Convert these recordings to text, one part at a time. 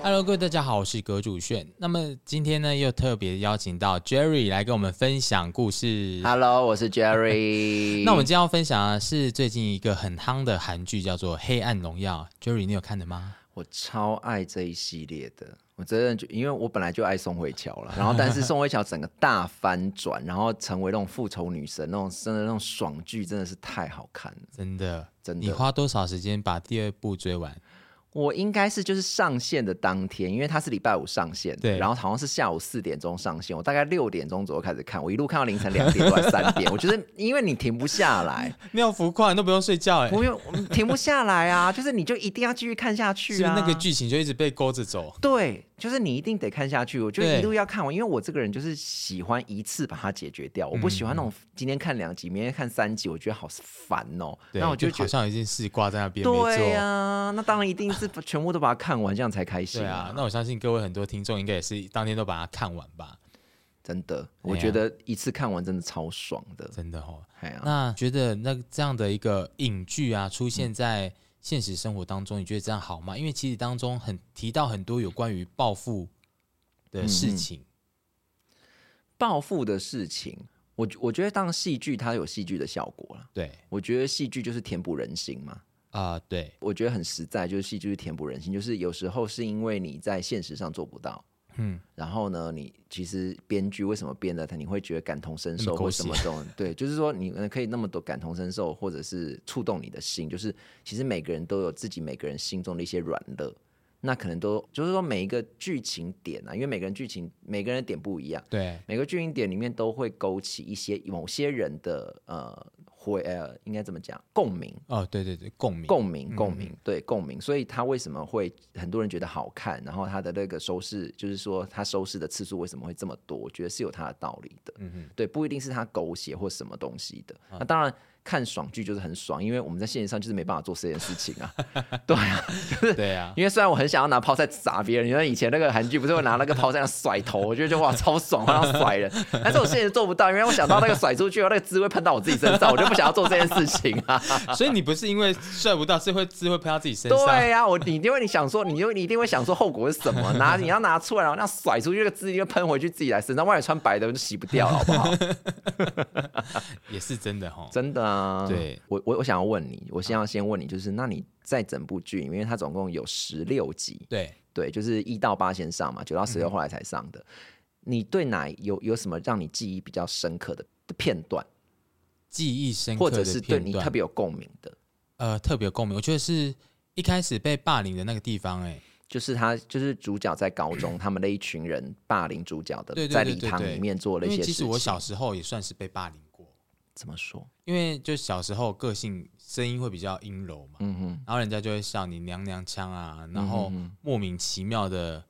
Hello，各位大家好，我是葛主炫。那么今天呢，又特别邀请到 Jerry 来跟我们分享故事。Hello，我是 Jerry。那我们今天要分享的是最近一个很夯的韩剧，叫做《黑暗荣耀》。Jerry，你有看的吗？我超爱这一系列的，我真的就因为我本来就爱宋慧乔了，然后但是宋慧乔整个大翻转，然后成为那种复仇女神，那种真的那种爽剧，真的是太好看了，真的，真的你花多少时间把第二部追完？我应该是就是上线的当天，因为它是礼拜五上线，对然后好像是下午四点钟上线，我大概六点钟左右开始看，我一路看到凌晨两点多三点，我觉得 因为你停不下来，你好浮夸，你都不用睡觉哎、不用停不下来啊，就是你就一定要继续看下去啊，是是那个剧情就一直被勾着走？对，就是你一定得看下去，我就对一路要看完，因为我这个人就是喜欢一次把它解决掉，我不喜欢那种今天看两集，明天看三集，我觉得好烦哦。对，那我就觉得，好像有一件事挂在那边。对呀、那当然一定是全部都把它看完，这样才开心对啊，那我相信各位很多听众应该也是当天都把它看完吧？真的，我觉得一次看完真的超爽的。真的哦。哎呀，那觉得那这样的一个影剧啊，出现在现实生活当中，你觉得这样好吗？因为其实当中很提到很多有关于暴富的嗯事情，报复的事情，我我觉得当戏剧它有戏剧的效果了。对我觉得戏剧就是填补人心嘛。啊、对，我觉得很实在，就是戏剧是填补人心，就是有时候是因为你在现实上做不到，嗯，然后呢，你其实编剧为什么编的他你会觉得感同身受或什么这种，对，就是说你可以那么多感同身受，或者是触动你的心，就是其实每个人都有自己每个人心中的一些软肋，那可能都就是说每一个剧情点啊，因为每个人剧情每个人的点不一样，对每个剧情点里面都会勾起一些某些人的呃回呃应该怎么讲共鸣，哦，对对对，共鸣，共鸣，共鸣，对共鸣，所以他为什么会很多人觉得好看，然后他的那个收视，就是说他收视的次数为什么会这么多？我觉得是有他的道理的，嗯哼，对，不一定是他狗血或什么东西的。那当然看爽剧就是很爽，因为我们在现实上就是没办法做这件事情啊，对啊，对啊，因为虽然我很想要拿泡菜砸别人，因为以前那个韩剧不是会拿那个泡菜甩头，我觉得就哇超爽，好想甩人，但是我现在做不到，因为我想到那个甩出去后那个汁会喷到我自己身上，我就不想要做这件事情啊。所以你不是因为帅不到，是会汁会喷到自己身上，对呀、我你因为你想说，你因为你一定会想说后果是什么，拿你要拿出来，然后那样甩出去，那个汁就喷回去自己来身上，外面穿白的就洗不掉了，好不好？也是真的哈。真的啊。对，我我我想要问你，我先要先问你，就是那你在整部剧里面，因为它总共有十六集，对，对，就是一到八先上嘛，九到十嗯六后来才上的。你对哪有有什么让你记忆比较深刻的的片段，记忆深刻的或者是对你特别有共鸣的？呃特别有共鸣，我觉得是一开始被霸凌的那个地方、哎，就是他，就是主角在高中，他们那一群人霸凌主角的，在礼堂里面做了一些事情。其实我小时候也算是被霸凌过，怎么说？因为就小时候个性声音会比较阴柔嘛，嗯哼，然后人家就会笑你娘娘腔啊，然后嗯莫名其妙的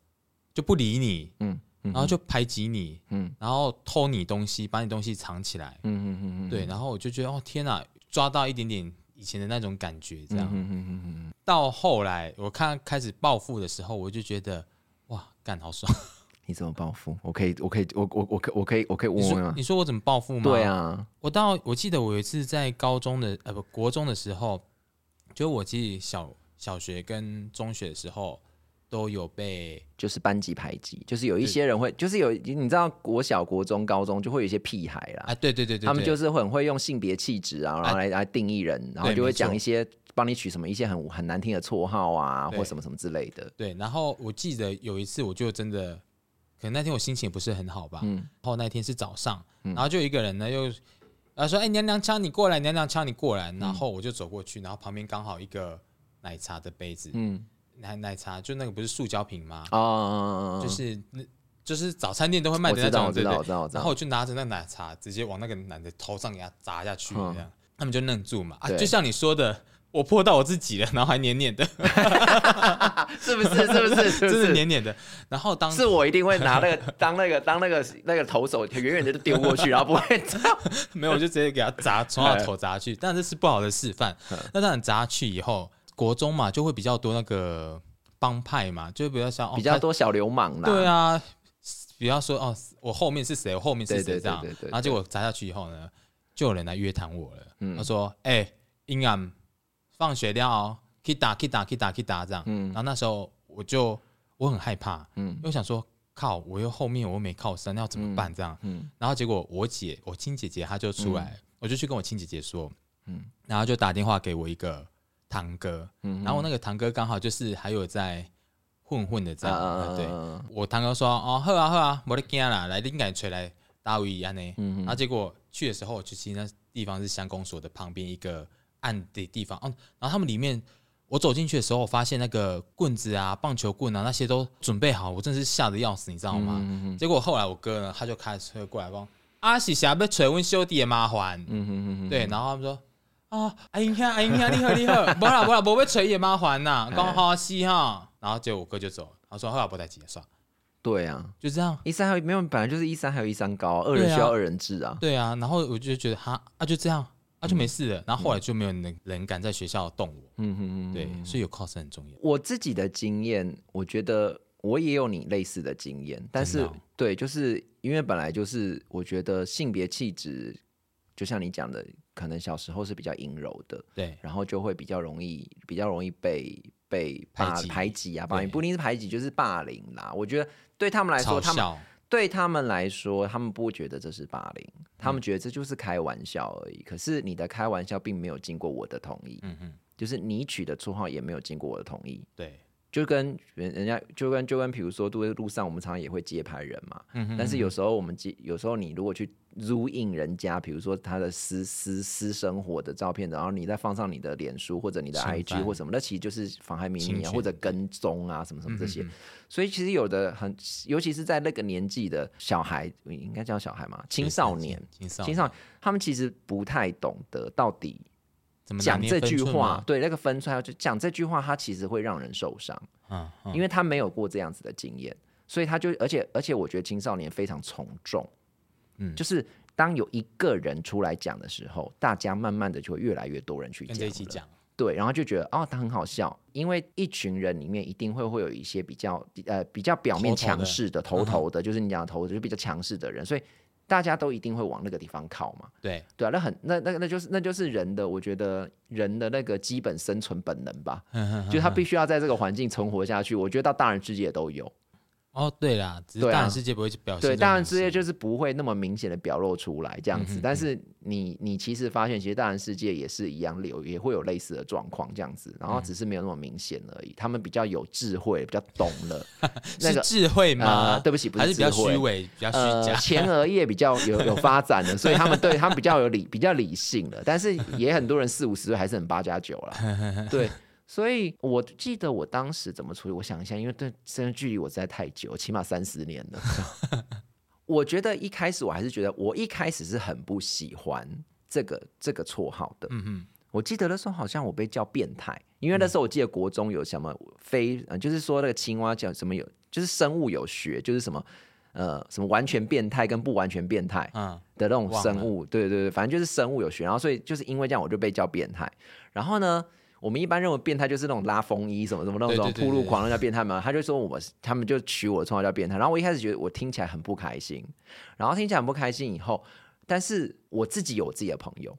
就不理你，嗯嗯然后就排挤你，嗯然后偷你东西，把你东西藏起来，嗯嗯嗯嗯，对，然后我就觉得哦天哪，抓到一点点以前的那种感觉，这样。嗯嗯嗯嗯到后来我看开始暴富的时候，我就觉得哇，干好爽！你怎么报复？我可以，我可以，我我我可我可以，我可以你问问吗？说你说我怎么报复吗？对，啊，我到我记得我有一次在高中的呃不国中的时候，就我记得小小学跟中学的时候都有被就是班级排挤，就是有一些人会，就是有你知道国小、国中、高中就会有一些屁孩啦，啊对对对对，他们就是很会用性别气质啊，然后来来定义人，然后就会讲一些帮你取什么一些很很难听的绰号啊，或什么什么之类的。对，然后我记得有一次我就真的可能那天我心情也不是很好吧，嗯然后那天是早上，然后就有一个人呢又。他说：“哎、娘娘腔，你过来，娘娘腔，你过来。”然后我就走过去，然后旁边刚好一个奶茶的杯子，嗯，奶奶茶就那个不是塑胶瓶吗？哦，就是那就是早餐店都会卖的那种，对对我知道，我知道。然后我就拿着那奶茶，直接往那个男的头上给他砸下去，嗯这样、他们就愣住嘛。啊，就像你说的，我泼到我自己了，然后还黏黏的，是不是？是不是？是不真是是？黏黏的。然后当是我一定会拿那个 当那个当那个那个投手，远远的就丢过去，然后不会。没有，我就直接给他砸，从他的头砸去。但这是不好的示范。那当然砸去以后，国中嘛就会比较多那个帮派嘛，就比较像、哦、比较多小流氓啦。对啊，比方说哦，我后面是谁，我后面是谁这样对对对，对然后结果砸下去以后呢，就有人来约谈我了。嗯他说：“哎、阴暗放学了哦，可以打，可以打，可以打，可以打这样。嗯。然后那时候我就我很害怕，嗯。因为我想说，靠，我又后面我又没靠山，那要怎么办？这样，嗯。然后结果我姐，我亲姐姐，她就出来，我就去跟我亲姐姐说，嗯。然后就打电话给我一个堂哥，嗯然后我那个堂哥刚好就是还有在混混的这样，啊对。啊我堂哥说，哦，好啊好啊，没得惊啦，来你赶吹来大卫安呢，嗯然后结果去的时候，就其实那地方是乡公所的旁边一个暗的地方，嗯，然后他们里面。我走进去的时候，我发现那个棍子啊、棒球棍啊那些都准备好，我真的是吓得要死，你知道吗？嗯结果后来我哥呢，他就开车过来帮阿喜霞被锤问兄弟的麻烦，嗯哼哼哼，对，然后他们说啊，阿英兄阿英兄，你好你好，不啦不啦，不被锤也麻烦呐，刚好西哈，然后结果我哥就走了，他说后来不带急，算了，对啊，就这样，一三还有没有，本来就是一三还有一三高，二人需要二人制啊。对啊，然后我就觉得哈啊就这样啊就没事了，然后后来就没有人人敢在学校动我，嗯哼哼，对，所以有 cos 很重要，我自己的经验，我觉得我也有你类似的经验，但是、哦。对，就是因为本来就是我觉得性别气质，就像你讲的，可能小时候是比较阴柔的，对。然后就会比较容易比较容易被被排挤排挤啊，霸凌不一定是排挤，就是霸凌啦。我觉得对他们来说，他们对他们来说，他们不觉得这是霸凌，他嗯们觉得这就是开玩笑而已。可是你的开玩笑并没有经过我的同意，嗯哼，就是你取的绰号也没有经过我的同意。对，就跟人人家就跟就跟比如说路路上我们常常也会接拍人嘛，嗯哼但是有时候我们接有时候你如果去入印人家，比如说他的私私私生活的照片，然后你再放上你的脸书或者你的 IG 或什么，那其实就是妨害秘密啊，或者跟踪啊什么什么这些。嗯嗯。所以其实有的很，尤其是在那个年纪的小孩，应该叫小孩嘛，青少年。青少年。他们其实不太懂得到底讲这句话吗，对那个分寸，就讲这句话，他其实会让人受伤。嗯嗯，因为他没有过这样子的经验，所以他就而且而且我觉得青少年非常从众，嗯。就是当有一个人出来讲的时候，大家慢慢的就会越来越多人去跟讲，着一起讲，对，然后就觉得哦，他很好笑，因为一群人里面一定会会有一些比较呃比较表面强势的头头的，就是你讲的头头就是比较强势的人，所以大家都一定会往那个地方靠嘛。对，对啊，那很那那那就是那就是人的，我觉得人的那个基本生存本能吧，就他必须要在这个环境存活下去。我觉得到大人世界都有，哦对啦，只是大人世界不会表现这对，种大人世界就是不会那么明显的表露出来这样子。嗯哼但是你你其实发现，其实大人世界也是一样有也会有类似的状况这样子，然嗯后只是没有那么明显而已。他们比较有智慧，比较懂了那个。是智慧吗？呃，对不起，不还是比较虚伪，比较虚呃，假？前额叶比较有有发展的，所以他们对他们比较有理比较理性了，但是也很多人四五十岁还是很八加九了。对，所以我记得我当时怎么处理，我想一下，因为这真的距离我实在太久，起码三十年了。我觉得一开始我还是觉得，我一开始是很不喜欢这个这个绰号的。嗯嗯，我记得那时候好像我被叫变态，因为那时候我记得国中有什么非，呃，就是说那个青蛙叫什么有，就是生物有学，就是什么呃什么完全变态跟不完全变态嗯，的那种生物，对对对，反正就是生物有学，然后所以就是因为这样我就被叫变态，然后呢。我们一般认为变态就是那种拉风衣什么什么那种对对对对铺路狂，那叫变态嘛。他就说我，他们就取我的绰号叫变态。然后我一开始觉得我听起来很不开心，然后听起来很不开心以后，但是我自己有我自己的朋友，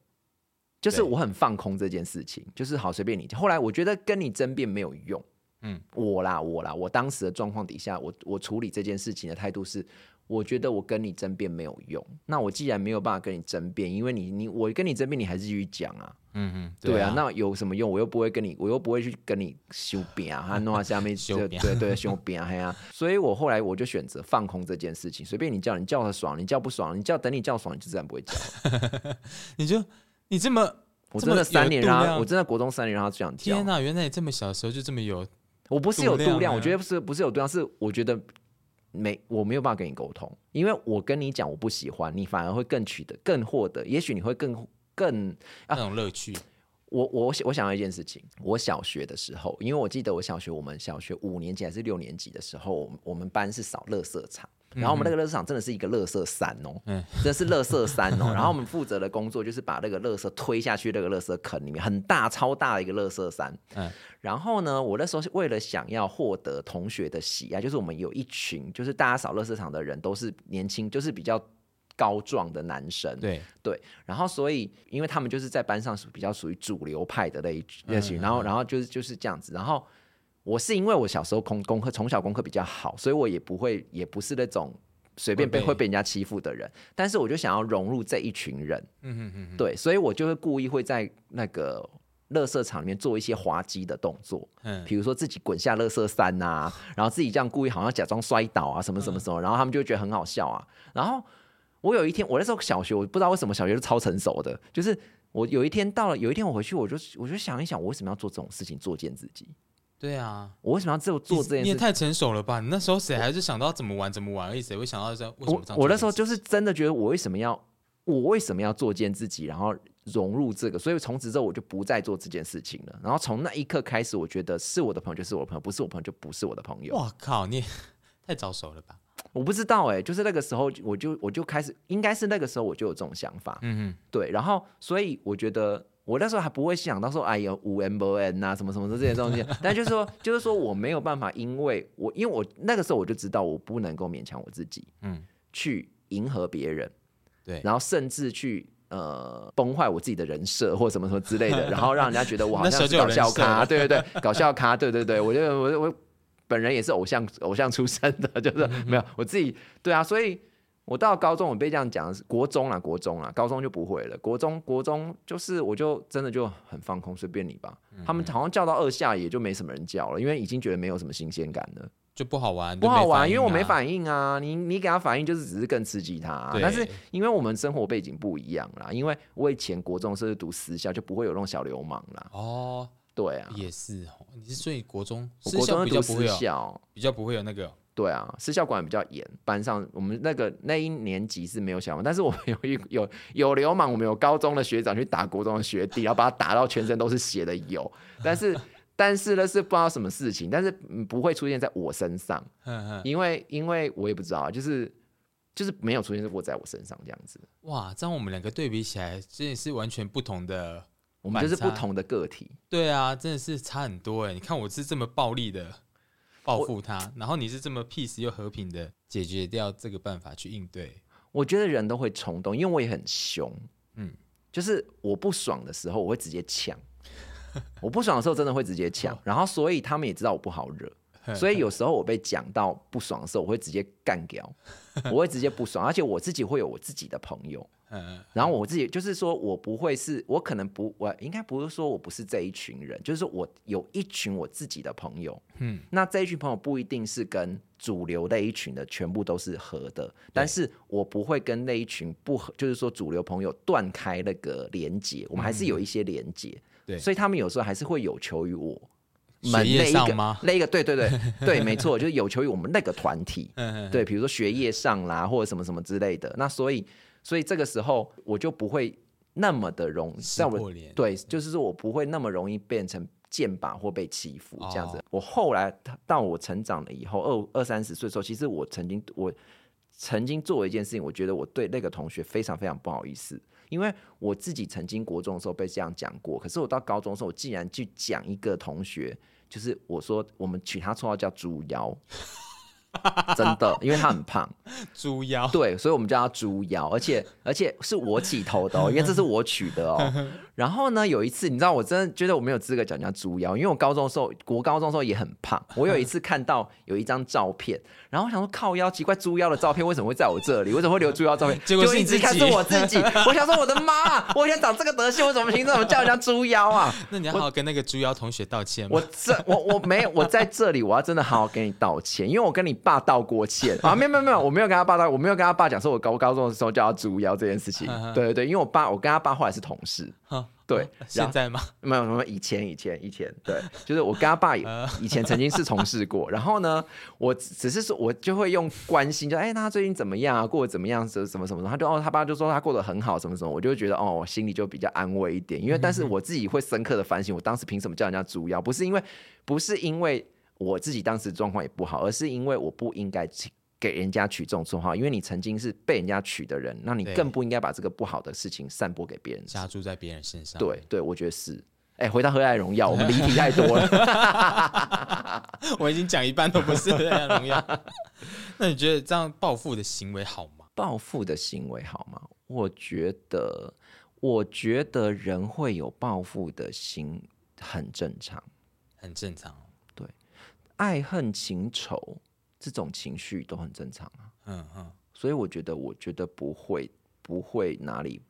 就是我很放空这件事情，就是好随便你。后来我觉得跟你争辩没有用，嗯，我啦我啦，我当时的状况底下，我我处理这件事情的态度是，我觉得我跟你争辩没有用。那我既然没有办法跟你争辩，因为你你我跟你争辩，你还是继续讲啊，嗯哼，对啊，啊，那有什么用？我又不会跟你，我又不会去跟你修边啊，还弄到下面 对修扁对对修边啊，嘿啊。所以我后来我就选择放空这件事情，随便你叫，你叫他爽，你叫不爽，你叫等你叫爽，你就自然不会叫。你就你这么我真的三年让他，我真的国中三年让他这样叫天。哪，原来你这么小的时候就这么有，我不是有度量，度量啊我觉得不是不是有度量，是我觉得没我没有办法跟你沟通，因为我跟你讲我不喜欢，你反而会更取得更获得，也许你会更更那种乐趣，我我我想到一件事情，我小学的时候，因为我记得我小学我们小学五年级还是六年级的时候，我们我们班是扫垃圾场，然后我们那个垃圾场真的是一个垃圾山哦，嗯。真的是垃圾山哦。然后我们负责的工作就是把那个垃圾推下去那个垃圾坑里面，很大超大的一个垃圾山。嗯。然后呢，我那时候是为了想要获得同学的喜爱，就是我们有一群，就是大家扫垃圾场的人都是年轻，就是比较高壮的男生，对，对，然后所以因为他们就是在班上属比较属于主流派的那一那群，嗯然后然后就是就是这样子，然后我是因为我小时候功功课从小功课比较好，所以我也不会也不是那种随便被会被人家欺负的人。但是我就想要融入这一群人，嗯哼哼哼，对，所以我就会故意会在那个垃圾场里面做一些滑稽的动作，嗯，比如说自己滚下垃圾山呐、然后自己这样故意好像假装摔倒啊，什么什么什么，然后他们就觉得很好笑啊。然后我有一天，我那时候小学，我不知道为什么小学是超成熟的，就是我有一天到了，有一天我回去，我就我就想一想，我为什么要做这种事情，作践自己？对啊，我为什么要做做这件事？你也太成熟了吧？你那时候谁还是想到怎么玩怎么玩而已，谁会想到这为什么我这样我那时候就是真的觉得，我为什么要我为什么要作践自己，然后融入这个？所以从此之后，我就不再做这件事情了。然后从那一刻开始，我觉得是我的朋友就是我的朋友，不是我朋友就不是我的朋友。哇靠，你也 太早熟了吧？我不知道哎、就是那个时候，我就我就开始，应该是那个时候我就有这种想法，嗯对。然后，所以我觉得我那时候还不会想到说，哎呀，五 M 不 N 啊，什么什么的这些东西。但就是说，就是说我没有办法，因为我因为我那个时候我就知道，我不能够勉强我自己嗯，去迎合别人，对，然后甚至去。呃，崩坏我自己的人设或什么什么之类的，然后让人家觉得我好像是搞笑咖，对对对，搞笑咖，对对对，我觉得我我本人也是偶像偶像出身的，就是 没有我自己对啊，所以我到高中我被这样讲，国中啦国中啦，高中就不会了，国中国中就是我就真的就很放空，随便你吧。他们好像叫到二下也就没什么人叫了，因为已经觉得没有什么新鲜感了，就不好玩，不好玩，因为我没反反应啊，你你给他反应就是只是更刺激他啊、但是因为我们生活背景不一样啦，因为我以前国中是读私校，就不会有那种小流氓啦，哦，对啊，也是哦。你是所以国中我私校比较不会。比较不会有那个对啊，私校管比较严，班上我们那个那一年级是没有小流氓，但是我们有一有有流氓，我们有高中的学长去打国中的学弟，然后把他打到全身都是血的有，但是但是呢是不知道什么事情，但是嗯不会出现在我身上，因为因为我也不知道啊，就是就是没有出现过在我身上这样子，哇，这样我们两个对比起来，真的是完全不同的。我们就是不同的个体。对啊，真的是差很多哎！你看我是这么暴力的报复他，然后你是这么 peace 又和平的解决掉这个办法去应对。我觉得人都会冲动，因为我也很凶，嗯。嗯，就是我不爽的时候，我会直接抢。我不爽的时候，真的会直接抢，然后所以他们也知道我不好惹，所以有时候我被讲到不爽的时候，我会直接干掉，我会直接不爽，而且我自己会有我自己的朋友，嗯，然后我自己就是说我不会是，我可能不，我应该不是说我不是这一群人，就是说我有一群我自己的朋友，嗯。嗯，那这一群朋友不一定是跟主流那一群的全部都是合的，但是我不会跟那一群不合，就是说主流朋友断开那个连接，我们还是有一些连接，对。所以他们有时候还是会有求于我。学业们那一个吗？那一个对对对 对，没错，就是有求于我们那个团体，对，比如说学业上啦，或者什么什么之类的。那所以，所以这个时候我就不会那么的容易，我对，就是说我不会那么容易变成剑拔或被欺负这样子。哦我后来到我成长了以后，二二三十岁的时候，其实我曾经我曾经做了一件事情，我觉得我对那个同学非常非常不好意思。因为我自己曾经国中的时候被这样讲过，可是我到高中的时候，我竟然去讲一个同学，就是我说我们取他绰号叫猪妖，真的，因为他很胖，猪腰，对，所以我们叫他猪腰，而且而且是我起头的哦，因为这是我取的哦。然后呢，有一次你知道，我真的觉得我没有资格讲人家猪腰，因为我高中的时候，国高中的时候也很胖。我有一次看到有一张照片，然后我想说靠腰，奇怪，猪腰的照片为什么会在我这里？为什么会留猪腰照片？结果是就一你自己直看是我自己，我想说我的妈，我以前长这个德性，我怎么凭什么叫人家猪腰啊？那你要好好跟那个猪腰同学道歉我？这我我没有，我在这里我要真的好好跟你道歉，因为我跟你爸道过歉 啊，没有没有没有，我没有跟他爸道，我没有跟他爸讲说我高高中的时候叫他猪腰这件事情，对对对，因为我爸我跟他爸后来是同事，对，现在吗？没有没有以前以前以前对，就是我跟他爸也以前曾经是同事过，然后呢，我只是说我就会用关心，就哎那他最近怎么样啊，过得怎么样，什什么什么，他就哦他爸就说他过得很好，什么什么，我就会觉得哦我心里就比较安慰一点，因为但是我自己会深刻的反省，我当时凭什么叫人家猪腰，不是因为不是因为我自己当时状况也不好，而是因为我不应该给人家取这种绰号，因为你曾经是被人家取的人，那你更不应该把这个不好的事情散播给别人加注在别人身上。对对，我觉得是。哎、回到《何来荣耀》，我们离题太多了。我已经讲一半都不是《黑暗荣耀》。那你觉得这样报复的行为好吗？报复的行为好吗？我觉得，我觉得人会有报复的心很正常。很正常哦。爱恨情仇这种情绪都很正常啊。嗯嗯，所以我觉得，我觉得不会不会哪里，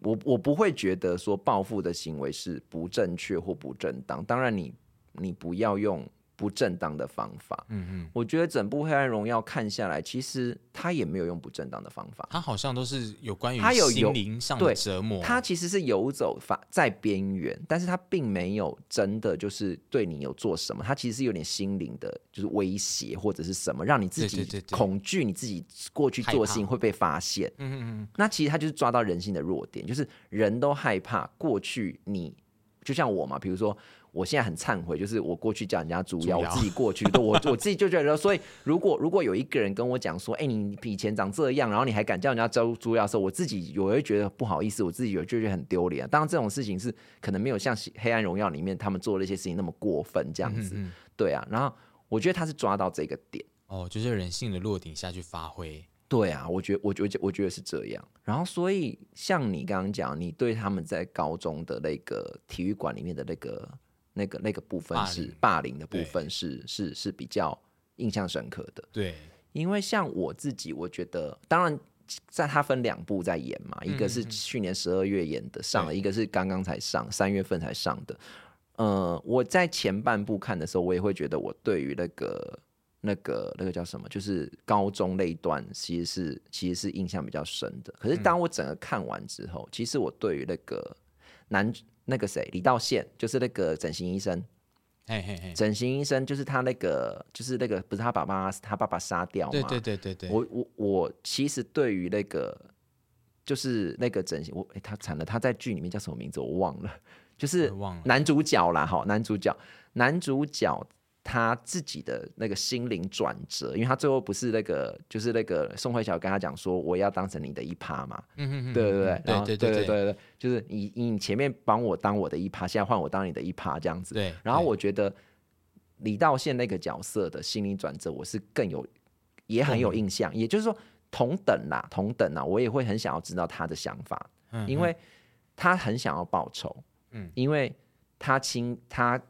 我我不会觉得说报复的行为是不正确或不正当。当然你，你不要用不正当的方法。嗯嗯，我觉得整部《黑暗荣耀》看下来，其实他也没有用不正当的方法。他好像都是有关于他有有心灵上对的折磨，他其实是游走法在边缘，但是他并没有真的就是对你有做什么，他其实是有点心灵的，就是威胁或者是什么，让你自己恐惧，你自己过去做事情会被发现。嗯嗯嗯，那其实他就是抓到人性的弱点，就是人都害怕过去你，就像我嘛，比如说我现在很忏悔，就是我过去叫人家猪妖，我自己过去，对我 我自己就觉得，所以如果如果有一个人跟我讲说，哎、你以前长这样，然后你还敢叫人家招猪妖的时候，我自己我会觉得不好意思，我自己有就觉得很丢脸、啊。当然这种事情是可能没有像《黑暗荣耀》里面他们做的一些事情那么过分这样子，嗯嗯对啊。然后我觉得他是抓到这个点。哦，就是人性的弱点下去发挥，对啊，我觉得，我觉得，我觉得是这样。然后，所以像你刚刚讲，你对他们在高中的那个体育馆里面的那个、那个、那个部分是霸凌的部分是是是比较印象深刻的。对，因为像我自己，我觉得，当然，在他分两部在演嘛，一个是去年十二月演的上了，对一个是刚刚才上，三月份才上的。呃，我在前半部看的时候，我也会觉得我对于那个、那个、那个叫什么，就是高中那一段，其实是其实是印象比较深的。可是当我整个看完之后，其实我对于那个男那个谁李道宪，就是那个整形医生，嘿嘿嘿，整形医生就是他那个，就是那个不是他爸爸，他爸爸杀掉嘛？对对对对对，我我我其实对于那个就是那个整形，我哎、他惨了，他在剧里面叫什么名字我忘了，就是男主角啦，好，男主角，男主角他自己的那个心灵转折，因为他最后不是那个就是那个宋慧乔跟他讲说我要当成你的一趴嘛，嗯嗯嗯，对对对对对对。对对，就是你你前面帮我当我的一趴，现在换我当你的一趴这样子，对，然后我觉得李道宪那个角色的心理转折，我是更有也很有印象，也就是说同等啦，同等啦，我也会很想要知道他的想法，嗯因为他很想要报仇，嗯。因为他亲他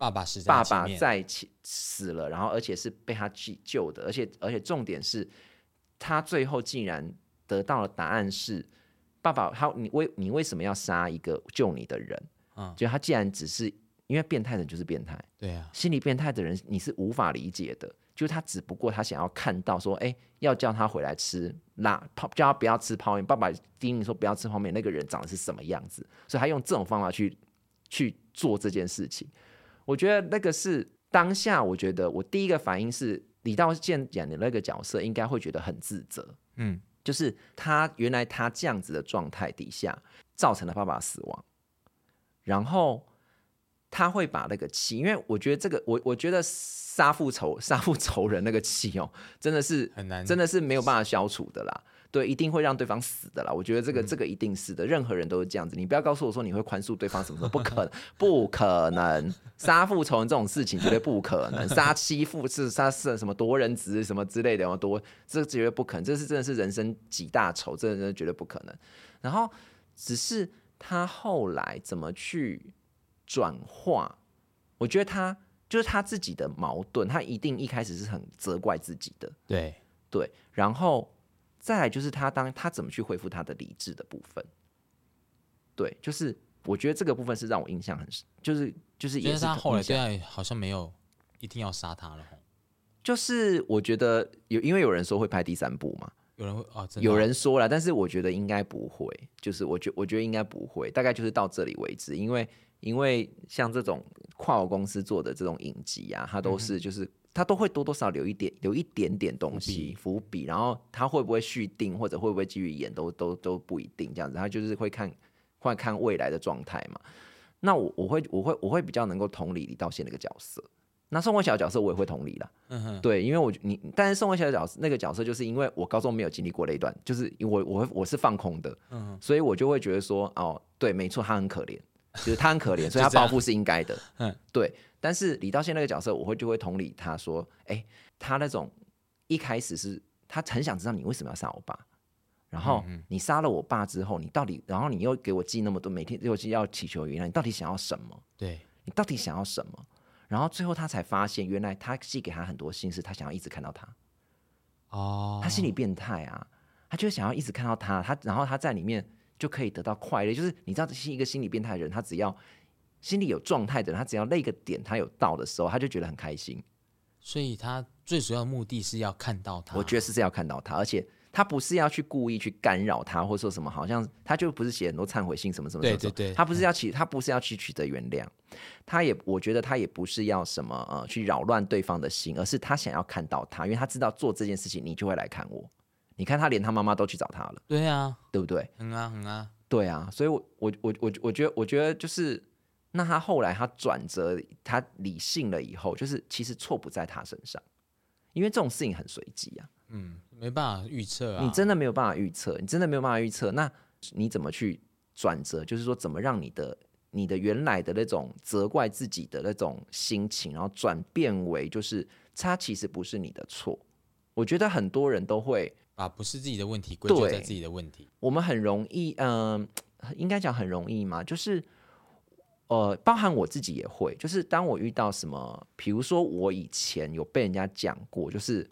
爸爸是爸爸在起死了，然后而且是被他去救的，而且而且重点是，他最后竟然得到了答案是，爸爸他你为你为什么要杀一个救你的人？嗯就他既然只是因为变态人就是变态，对啊，心理变态的人你是无法理解的，就是他只不过他想要看到说，哎、要叫他回来吃辣泡，叫他不要吃泡面。爸爸叮咛说不要吃泡面，那个人长得是什么样子，所以他用这种方法去去做这件事情。我觉得那个是当下，我觉得我第一个反应是李道宪演的那个角色应该会觉得很自责，嗯，就是他原来他这样子的状态底下造成了爸爸死亡，然后他会把那个气，因为我觉得这个我我觉得杀父仇杀父仇人那个气哦，真的是很难真的是没有办法消除的啦。对，一定会让对方死的啦。我觉得这个、这个一定是的，任何人都是这样子。你不要告诉我说你会宽恕对方什么什么，不可能，不可能。杀父仇人这种事情绝对不可能，杀妻父是杀是什么夺人子什么之类的，要夺这绝对不可能，这是真的是人生几大仇，这真的绝对不可能。然后只是他后来怎么去转化，我觉得他就是他自己的矛盾，他一定一开始是很责怪自己的，对，对，然后再来就是他当他怎么去恢复他的理智的部分，对，就是我觉得这个部分是让我印象很深，就是就是也是他后来现在好像没有一定要杀他了，就是我觉得有因为有人说会拍第三部嘛，有人会哦，真的有哦人说了，但是我觉得应该不会，就是我觉我觉得应该不会，大概就是到这里为止，因为因为像这种跨国公司做的这种影集啊，它都是就是。它都会多多少少留一点，留一点点东西伏笔，然后他会不会续订或者会不会继续演，都都都不一定这样子。他就是会看，会看未来的状态嘛。那我我会我会我会比较能够同理李道宪那个角色。那宋慧乔的角色我也会同理啦，嗯哼，对，因为我你，但是宋慧乔的角色那个角色，就是因为我高中没有经历过那一段，就是因为我我我是放空的，嗯所以我就会觉得说，哦，对，没错，他很可怜，就是他很可怜，所以他报复是应该的，嗯，对。但是李道宪那个角色，我会就会同理他说，哎，他那种一开始是他很想知道你为什么要杀我爸，然后嗯你杀了我爸之后，你到底，然后你又给我寄那么多，每天又要祈求原谅，你到底想要什么？对，你到底想要什么？然后最后他才发现，原来他寄给他很多信，是他想要一直看到他。哦，他心理变态啊，他就是想要一直看到他，他然后他在里面就可以得到快乐。就是你知道，是一个心理变态的人，他只要心里有状态的人，他只要那个点他有到的时候，他就觉得很开心。所以他最主要的目的是要看到他。我觉得是是要看到他，而且他不是要去故意去干扰他，或者说什么，好像他就不是写很多忏悔信什么什么什么，对对对他不是要取，他不是要去取得原谅，他也我觉得他也不是要什么呃去扰乱对方的心，而是他想要看到他，因为他知道做这件事情你就会来看我，你看他连他妈妈都去找他了，对啊，对不对？很啊很啊，对啊，所以我，我我我我觉得，我觉得就是，那他后来他转折，他理性了以后，就是其实错不在他身上，因为这种事情很随机啊，嗯，没办法预测啊。你真的没有办法预测，你真的没有办法预测，那你怎么去转折？就是说，怎么让你的你的原来的那种责怪自己的那种心情，然后转变为就是他其实不是你的错。我觉得很多人都会，把不是自己的问题归咎在自己的问题。我们很容易，嗯、应该讲很容易嘛，就是。呃，包含我自己也会，就是当我遇到什么，比如说我以前有被人家讲过，就是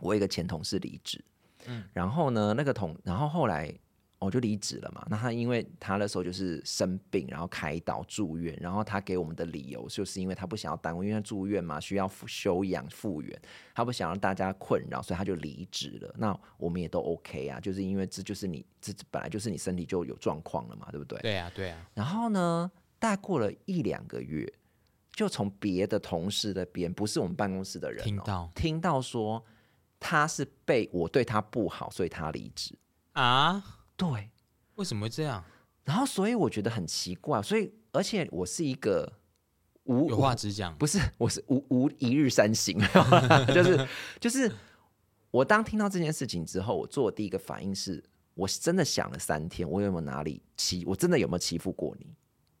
我有一个前同事离职，嗯，然后呢，那个同，然后后来我就离职了嘛。那他因为他那时候就是生病，然后开刀住院，然后他给我们的理由就是因为他不想要耽误，因为他住院嘛，需要复休养复原，他不想让大家困扰，所以他就离职了。那我们也都 OK 啊，就是因为这就是你这本来就是你身体就有状况了嘛，对不对？对啊对啊，然后呢，大概过了一两个月，就从别的同事那边，不是我们办公室的人、哦，听到听到说他是被我对他不好，所以他离职。啊，对，为什么会这样？然后所以我觉得很奇怪，所以而且我是一个无有话直讲。不是，我是无无一日三省，就是就是我当听到这件事情之后，我做的第一个反应是，我真的想了三天，我有没有哪里欺，我真的有没有欺负过你？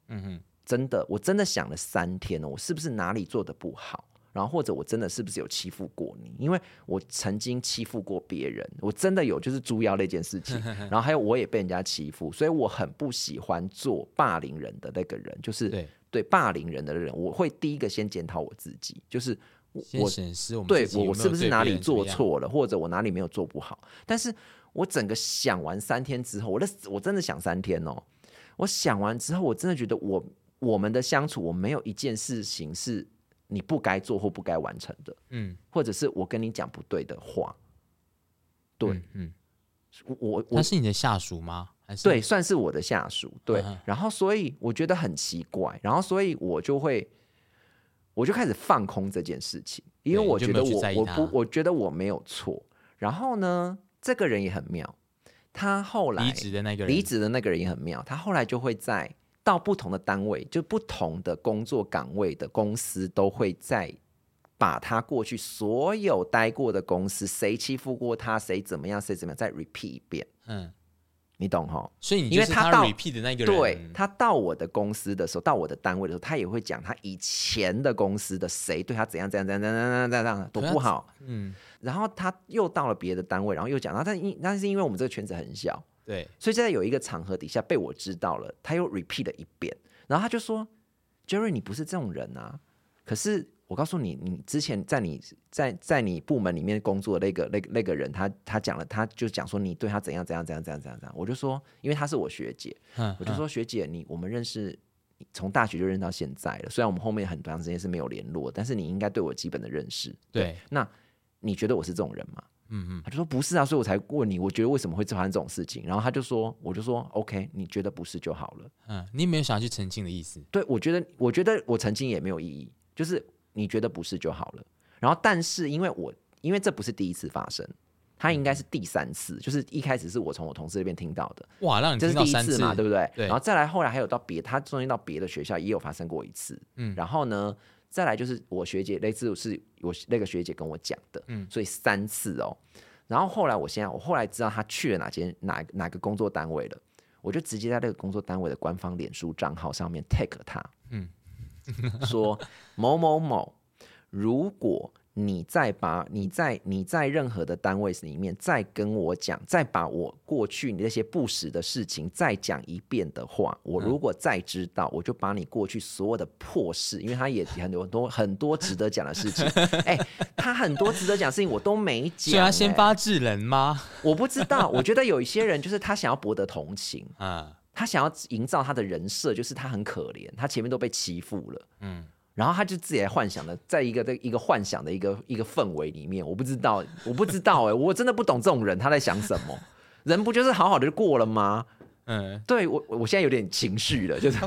嗯哼，真的，我真的想了三天哦，我是不是哪里做的不好？然后或者我真的是不是有欺负过你？因为我曾经欺负过别人，我真的有就是猪腰那件事情，然后还有我也被人家欺负，所以我很不喜欢做霸凌人的那个人，就是对，对霸凌人的人，我会第一个先检讨我自己，就是我对我是不是哪里？做错了，或者我哪里没有做不好？但是我整个想完三天之后，我那我真的想三天哦。我想完之后，我真的觉得我我们的相处，我没有一件事情是你不该做或不该完成的，嗯，或者是我跟你讲不对的话。对，嗯嗯，我我我他是你的下属吗？还是对，算是我的下属，对。然后所以我觉得很奇怪，然后所以我就会，我就开始放空这件事情，因为我觉得我我不，我觉得我没有错。然后呢，这个人也很妙，他后来离职的那个人？离职的那个人也很妙，他后来就会在到不同的单位，就不同的工作岗位的公司，都会在把他过去所有待过的公司，谁欺负过他，谁怎么样，谁怎么样，再 repeat 一遍，嗯，你懂哈？所以你因为他到 repeat 的那个人，对他到我的公司的时候，到我的单位的时候，他也会讲他以前的公司的谁对他怎样怎样怎样怎样怎样怎样多不好，嗯，然后他又到了别的单位，然后又讲，然后但因但是因为我们这个圈子很小，对，所以现在有一个场合底下被我知道了，他又 repeat 了一遍，然后他就说：“Jerry，你不是这种人啊！可是我告诉你，你之前在你在在你部门里面工作的那个那个那个人，他他讲了，他就讲说你对他怎样怎样怎样怎样怎样怎样。”我就说，因为他是我学姐，嗯，我就说学姐，你我们认识。从大学就认到现在了，虽然我们后面很长时间是没有联络，但是你应该对我基本的认识。对，那你觉得我是这种人吗？嗯嗯，他就说不是啊，所以我才问你，我觉得为什么会发生这种事情？然后他就说，我就说 OK，你觉得不是就好了。嗯，你没有想要去澄清的意思，对，我觉得，我觉得我澄清也没有意义，就是你觉得不是就好了。然后，但是因为我因为这不是第一次发生，他应该是第三次，就是一开始是我从我同事那边听到的，哇，让你这是听到三第一次嘛，对不对？对然后再来后来还有到别，他中间到别的学校也有发生过一次，嗯然后呢，再来就是我学姐，类似是我那个学姐跟我讲的，嗯所以三次哦。然后后来我现在我后来知道她去了哪间哪哪个工作单位了，我就直接在那个工作单位的官方脸书账号上面 tag 了他，嗯，说某某某，如果你再把你在你在任何的单位里面再跟我讲，再把我过去你那些不实的事情再讲一遍的话，我如果再知道，我就把你过去所有的破事，因为他也很多很多很多值得讲的事情，哎、他很多值得讲的事情我都没讲、所以他先哎发制人吗？我不知道，我觉得有一些人就是他想要博得同情，啊，他想要营造他的人设，就是他很可怜，他前面都被欺负了，嗯，然后他就自己来幻想的，在一个一个幻想的一个一个氛围里面，我不知道，我不知道哎、我真的不懂这种人他在想什么。人不就是好好的就过了吗？嗯，对我，我现在有点情绪了，就是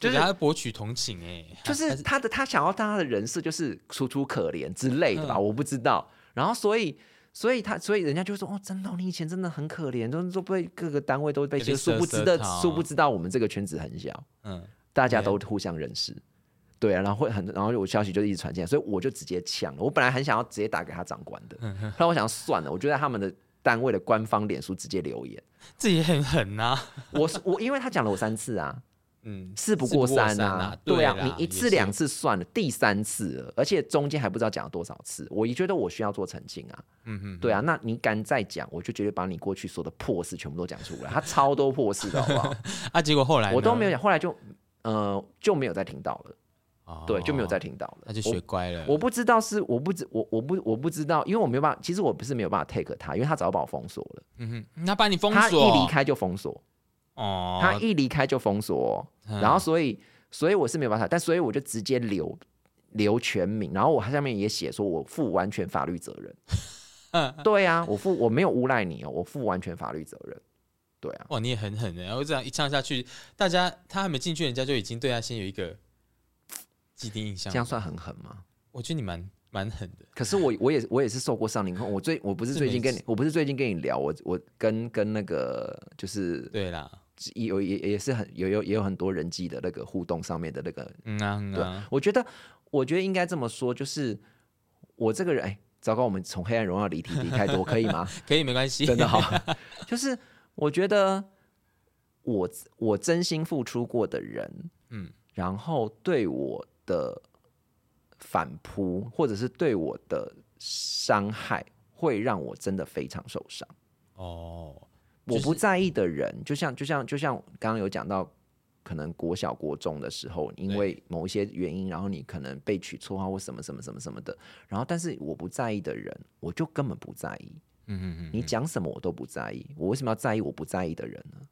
就是他博取同情哎，就是他他的他想要当他的人设就是楚楚可怜之类的吧，嗯我不知道。然后所以所以他所以人家就会说哦，真的哦、你以前真的很可怜，都都被各个单位都被被欺负，殊不知的殊不知道我们这个圈子很小，嗯，大家都互相认识。对啊，然后会很，然后有消息就一直传进来，所以我就直接抢了。我本来很想要直接打给他长官的，后来我想算了，我就在他们的单位的官方脸书直接留言。这也很狠呐，我是我，因为他讲了我三次啊，嗯，事不过三啊，对啊，你一次两次算了，第三次了，而且中间还不知道讲了多少次，我也觉得我需要做澄清啊，嗯哼，对啊，那你敢再讲，我就绝对把你过去说的破事全部都讲出来，他超多破事的好不好？啊，结果后来，我都没有讲，后来就呃就没有再听到了，哦。对，就没有再，听到了，那就学乖了，我不知道是我不知我我不我不知道，因为我没有办法，其实我不是没有办法 take 他，因为他早就把我封锁了，嗯哼，他把你封锁他一，离开就封锁，哦，他一离开就封锁哦、嗯。然后所以所以我是没有办法，但所以我就直接留留全名，然后我下面也写说我负完全法律责任。对啊，我负我没有诬赖你哦，我负完全法律责任。对啊，哇，你也很狠的，然后这样一唱下去，大家他还没进去，人家就已经对他先有一个既定印象这。样算很狠吗？我觉得你蛮蛮狠的，可是我我也我也是受过伤，你看我最我不是最近跟你我不是最近跟你聊，我我跟跟那个就是对啦，有也也是很有有也有很多人际的那个互动上面的那个嗯啊嗯对啊，我觉得，我觉得应该这么说，就是我这个人，哎，糟糕，我们从黑暗荣耀离题离太多，可以吗？可以没关系，真的好，就是我觉得我我真心付出过的人，嗯，然后对我的反扑，或者是对我的伤害，会让我真的非常受伤。哦，我不在意的人，就像就像就像刚刚有讲到，可能国小国中的时候，因为某一些原因，然后你可能被取绰号或什么什么什么什么的，然后但是我不在意的人，我就根本不在意。嗯嗯嗯，你讲什么我都不在意，我为什么要在意我不在意的人呢？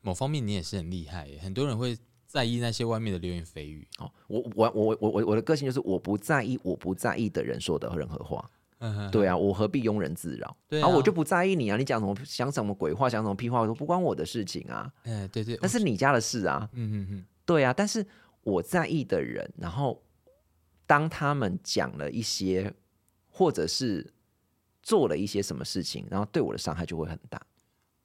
某方面你也是很厉害耶，很多人会在意那些外面的流言蜚语，哦，我我我我我我的个性就是我不在意我不在意的人说的任何话。对啊，我何必庸人自扰？对啊然后我就不在意你啊，你讲什么想什么鬼话，讲什么屁话，我说不关我的事情啊，哎对对，那是你家的事啊。嗯嗯嗯，对啊，但是我在意的人，然后当他们讲了一些，或者是做了一些什么事情，然后对我的伤害就会很大。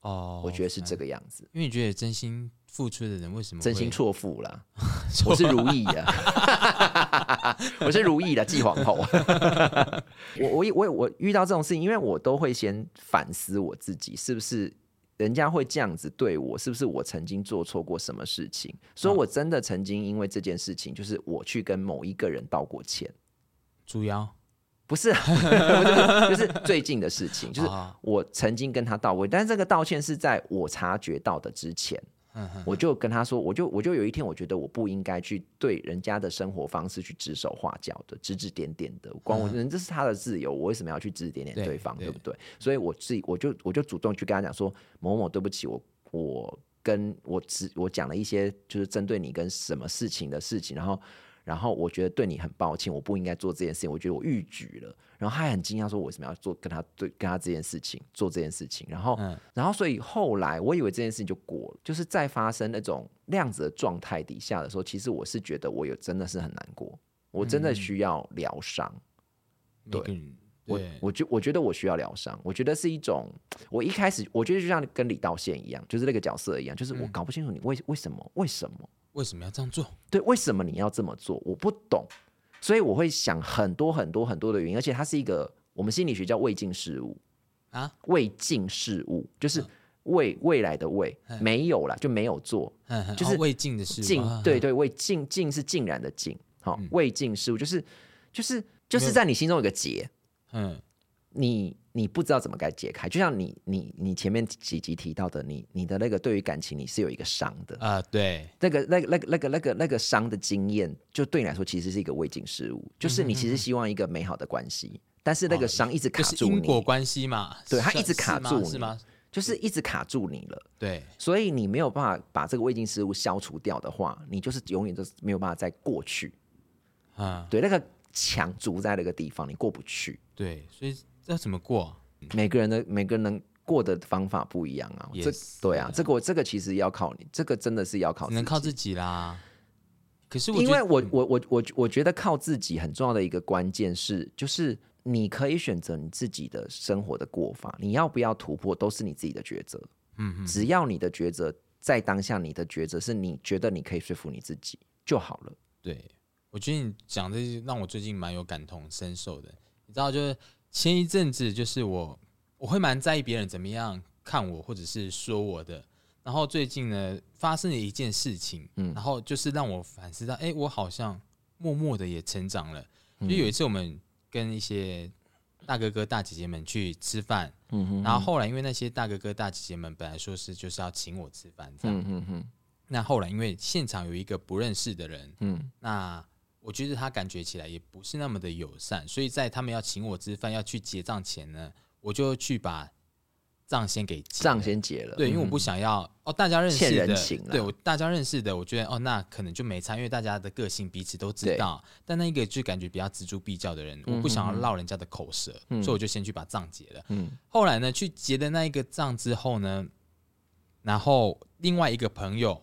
哦，我觉得是这个样子，因为你觉得真心付出的人为什么真心错付啦。我是如意的，我是如意的继皇后。我我我我遇到这种事情，因为我都会先反思我自己是不是。人家会这样子对我，是不是我曾经做错过什么事情？所以我真的曾经因为这件事情，就是我去跟某一个人道过歉，猪腰？不是，不是，就是最近的事情，就是啊我曾经跟他道过，但是这个道歉是在我察觉到的之前，我就跟他说，我就我就有一天，我觉得我不应该去对人家的生活方式去指手画脚的，指指点点的。关我人这是他的自由，我为什么要去指指点点对对方，对对不对？所以我自己我就我就主动去跟他讲说，某某对不起，我我跟我只我讲了一些就是针对你跟什么事情的事情，然后然后我觉得对你很抱歉，我不应该做这件事情，我觉得我逾矩了。然后他还很惊讶说，我为什么要做跟他对跟他这件事情做这件事情？然后嗯然后，所以后来我以为这件事情就过了，就是在发生那种那样子的状态底下的时候，其实我是觉得我有真的是很难过，我真的需要疗伤。每个人我对我觉我觉得我需要疗伤，我觉得是一种，我一开始我觉得就像跟李道宪一样，就是那个角色一样，就是我搞不清楚你为为什么为什么为什么要这样做？对为什么你要这么做，我不懂，所以我会想很多很多很多的原因，而且它是一个我们心理学叫未尽事物啊，未尽事物就是未未来的未没有了，就没有做，就是哦未尽的事对对，未尽尽是尽然的尽，好、未尽事物就是就是就是在你心中有个结，嗯，你你不知道怎么该解开。就像你你你前面几集提到的，你你的那个对于感情你是有一个伤的，啊、对，那个、那个、那个、那个、那个、那个伤的经验，就对你来说其实是一个未尽事物，就是你其实希望一个美好的关系，但是那个伤一直卡住就是因果你，关系嘛，对它一直卡住你是吗？就是一直卡住你了。对，所以你没有办法把这个未尽事物消除掉的话，你就是永远都是没有办法再过去。啊、对，那个墙筑在那个地方，你过不去。对，所以这要怎么过？每个人的每个人能过的方法不一样啊。这也对啊，这个我这个其实要靠你，这个真的是要靠只能靠自自己啦。可是我因为我我我我我觉得靠自己很重要的一个关键是，就是你可以选择你自己的生活的过法，你要不要突破都是你自己的抉择。嗯嗯，只要你的抉择在当下，你的抉择是你觉得你可以说服你自己就好了。对，我觉得你讲这些让我最近蛮有感同身受的。你知道，就是前一阵子，就是我我会蛮在意别人怎么样看我，或者是说我的。然后最近呢，发生了一件事情，嗯。然后就是让我反思到，哎、我好像默默的也成长了。就有一次我们跟一些大哥哥大姐姐们去吃饭，嗯哼然后后来因为那些大哥哥大姐姐们本来说是就是要请我吃饭这样，嗯哼哼。那后来因为现场有一个不认识的人，嗯。那我觉得他感觉起来也不是那么的友善，所以在他们要请我吃饭要去结账前呢，我就去把账先给结账先结了。对，因为我不想要哦，大家认识的，对我大家认识的，我觉得哦，那可能就没差，因为大家的个性彼此都知道。但那一个就感觉比较锱铢必较的人，我不想要落人家的口舌，所以我就先去把账结了。嗯后来呢，去结的那一个账之后呢，然后另外一个朋友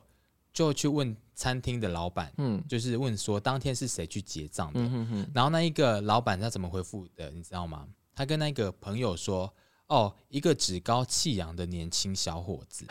就去问餐厅的老板，嗯就是问说当天是谁去结账的。嗯哼哼，然后那一个老板他怎么回复的，你知道吗？他跟那个朋友说：“哦，一个趾高气扬的年轻小伙子。”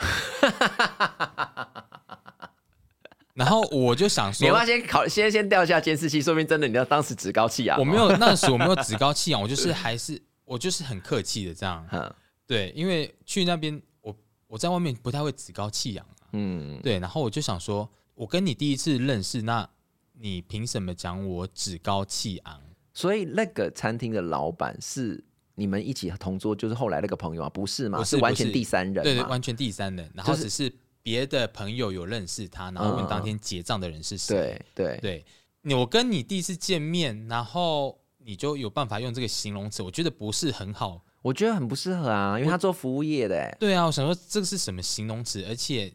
然后我就想说 你要，要先考先先调一下监视器，说明真的你要当时趾高气扬哦。我没有 那时我没有趾高气扬，我就是还是我就是很客气的这样。嗯对，因为去那边我我在外面不太会趾高气扬啊。嗯对，然后我就想说，我跟你第一次认识，那你凭什么讲我趾高气昂？所以那个餐厅的老板是你们一起同桌，就是后来那个朋友啊，不是吗？不是是完全第三人。对对，完全第三人，然后只是别的朋友有认识他，然后问当天结账的人是谁。对对对，你我跟你第一次见面，然后你就有办法用这个形容词，我觉得不是很好。我觉得很不适合啊，因为他做服务业的，哎，对啊，我想说这个是什么形容词，而且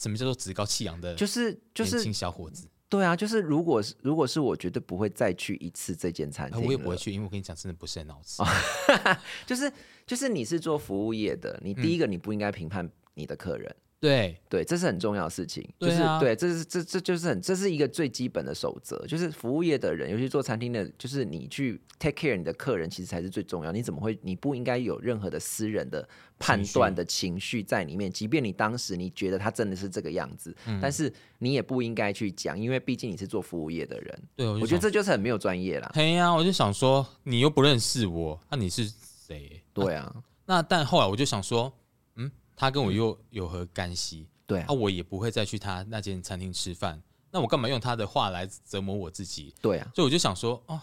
什么叫做趾高气扬的就是就是年轻小伙子？对啊，就是如果是如果是我，绝对不会再去一次这间餐啊厅。我也不会去，因为我跟你讲，真的不是很好吃。就是就是你是做服务业的，你嗯第一个你不应该评判你的客人。对，对，这是很重要的事情，就是对，这是这这就是很这是一个最基本的守则，就是服务业的人，尤其做餐厅的，就是你去 take care 你的客人，其实才是最重要。你怎么会？你不应该有任何的私人的判断的情绪在里面，即便你当时你觉得他真的是这个样子，嗯但是你也不应该去讲，因为毕竟你是做服务业的人，对，我我觉得这就是很没有专业啦。嘿呀、我就想说，你又不认识我，那、你是谁？对啊，那但后来我就想说，嗯，他跟我又有何干系？对啊啊，，我也不会再去他那间餐厅吃饭，那我干嘛用他的话来折磨我自己？对啊，所以我就想说，哦，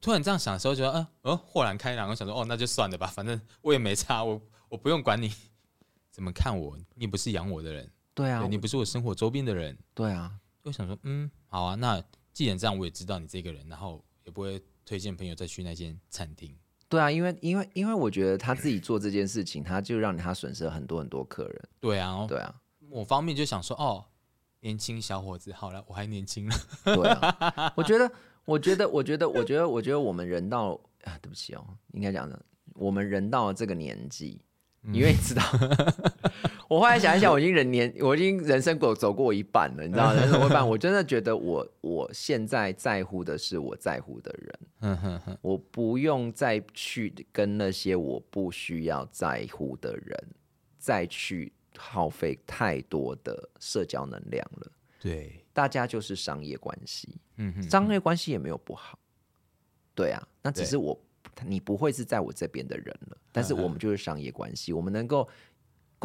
突然这样想的时候，觉得，嗯、哦，豁然开朗。我想说，哦，那就算了吧，反正我也没差，我我不用管你怎么看我，你不是养我的人，对啊对，你不是我生活周边的人。对啊，就想说，嗯，好啊，那既然这样，我也知道你这个人，然后也不会推荐朋友再去那间餐厅。对啊，因为因为因为我觉得他自己做这件事情，他就让他损失了很多很多客人。对啊，哦对啊，某方面就想说，哦，年轻小伙子，好了，我还年轻了。对啊，我觉得，我觉得，我觉得，我觉得，我觉得我们人到啊，对不起哦，应该讲的，我们人到了这个年纪，你愿意知道，我后来想一想，我已经人年，我已经人生走走过一半了，你知道吗？人生过一半，我真的觉得我我现在在乎的是我在乎的人，我不用再去跟那些我不需要在乎的人再去耗费太多的社交能量了。对，大家就是商业关系，嗯哼，商业关系也没有不好，对啊，那只是我你不会是在我这边的人了，但是我们就是商业关系，我们能够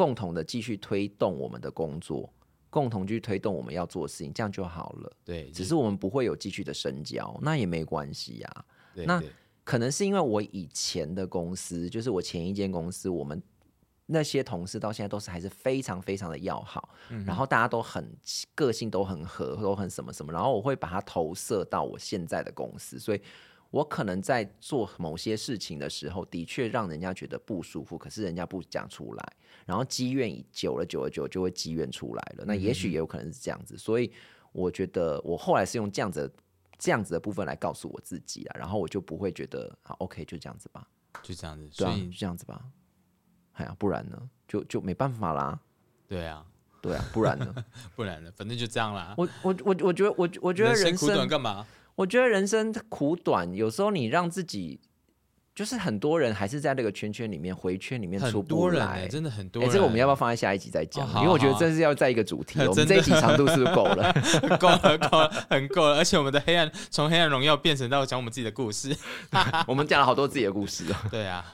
共同的继续推动我们的工作，共同去推动我们要做的事情，这样就好了。对，只是我们不会有继续的深交，那也没关系呀、那可能是因为我以前的公司，就是我前一间公司，我们那些同事到现在都是还是非常非常的要好，嗯然后大家都很个性都很合，都很什么什么，然后我会把它投射到我现在的公司，所以我可能在做某些事情的时候，的确让人家觉得不舒服，可是人家不讲出来，然后积怨已久了，久了久了就会积怨出来了。那也许也有可能是这样子，所以我觉得我后来是用这样子的这样子的部分来告诉我自己啊，然后我就不会觉得好 OK 就这样子吧，就这样子，对啊，就这样子吧。哎呀，不然呢，就就没办法啦，对啊，对啊，不然呢，不然呢，反正就这样啦。我我我我觉得我我觉得人人苦短生，干嘛？我觉得人生苦短，有时候你让自己。就是很多人还是在那个圈圈里面回圈里面出很不来，多人欸真的很多哎、人。这个我们要不要放在下一集再讲？哦好因为我觉得好这是要在一个主题，我们这一集长度是不是够了？够了，够了，很够了。而且我们的黑暗从黑暗荣耀变成到讲我们自己的故事。我们讲了好多自己的故事哦。对啊，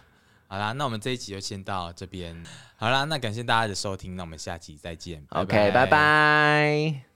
好啦，那我们这一集就先到这边。好啦，那感谢大家的收听，那我们下集再见。OK，拜拜。